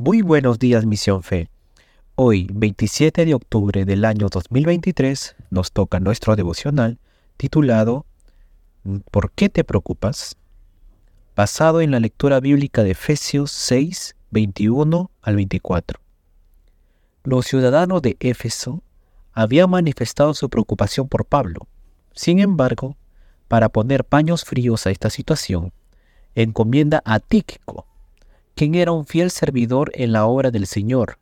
buenos días Misión Fe. Hoy, 27 de octubre del año 2023, nos toca nuestro devocional titulado ¿Por qué te preocupas? Basado en la lectura bíblica de Efesios 6, 21 al 24. Los ciudadanos de Éfeso habían manifestado su preocupación por Pablo. Sin embargo, para poner paños fríos a esta situación, encomienda a Tíquico, quien era un fiel servidor en la obra del Señor,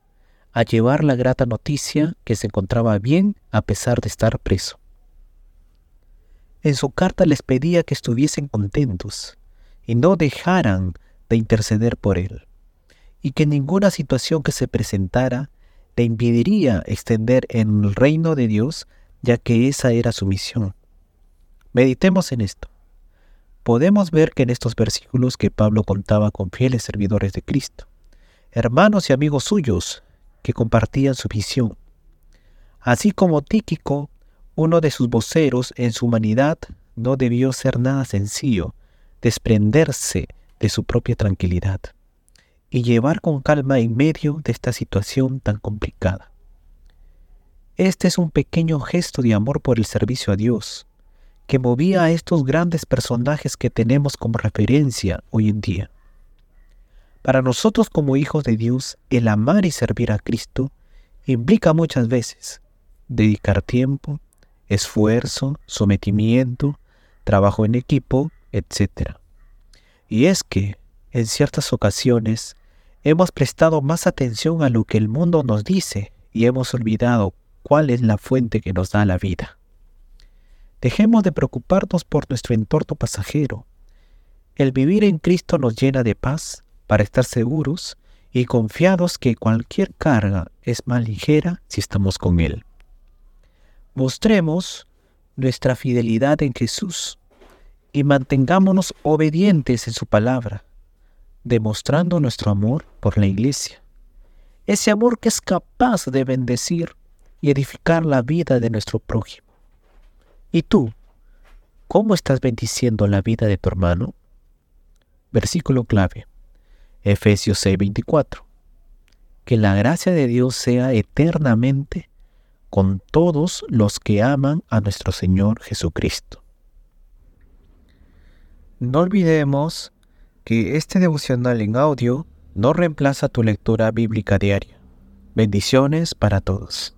a llevar la grata noticia que se encontraba bien a pesar de estar preso. En su carta les pedía que estuviesen contentos y no dejaran de interceder por él, y que ninguna situación que se presentara le impediría extender en el reino de Dios, ya que esa era su misión. Meditemos en esto podemos ver que en estos versículos que Pablo contaba con fieles servidores de Cristo, hermanos y amigos suyos que compartían su visión, así como Tíquico, uno de sus voceros en su humanidad, no debió ser nada sencillo desprenderse de su propia tranquilidad y llevar con calma en medio de esta situación tan complicada. Este es un pequeño gesto de amor por el servicio a Dios, que movía a estos grandes personajes que tenemos como referencia hoy en día. Para nosotros como hijos de Dios, el amar y servir a Cristo implica muchas veces dedicar tiempo, esfuerzo, sometimiento, trabajo en equipo, etc. Y es que, en ciertas ocasiones, hemos prestado más atención a lo que el mundo nos dice y hemos olvidado cuál es la fuente que nos da la vida. Dejemos de preocuparnos por nuestro entorno pasajero. El vivir en Cristo nos llena de paz para estar seguros y confiados que cualquier carga es más ligera si estamos con Él. Mostremos nuestra fidelidad en Jesús y mantengámonos obedientes en su palabra, demostrando nuestro amor por la iglesia. Ese amor que es capaz de bendecir y edificar la vida de nuestro prójimo. ¿Y tú? ¿Cómo estás bendiciendo la vida de tu hermano? Versículo clave. Efesios 6:24. Que la gracia de Dios sea eternamente con todos los que aman a nuestro Señor Jesucristo. No olvidemos que este devocional en audio no reemplaza tu lectura bíblica diaria. Bendiciones para todos.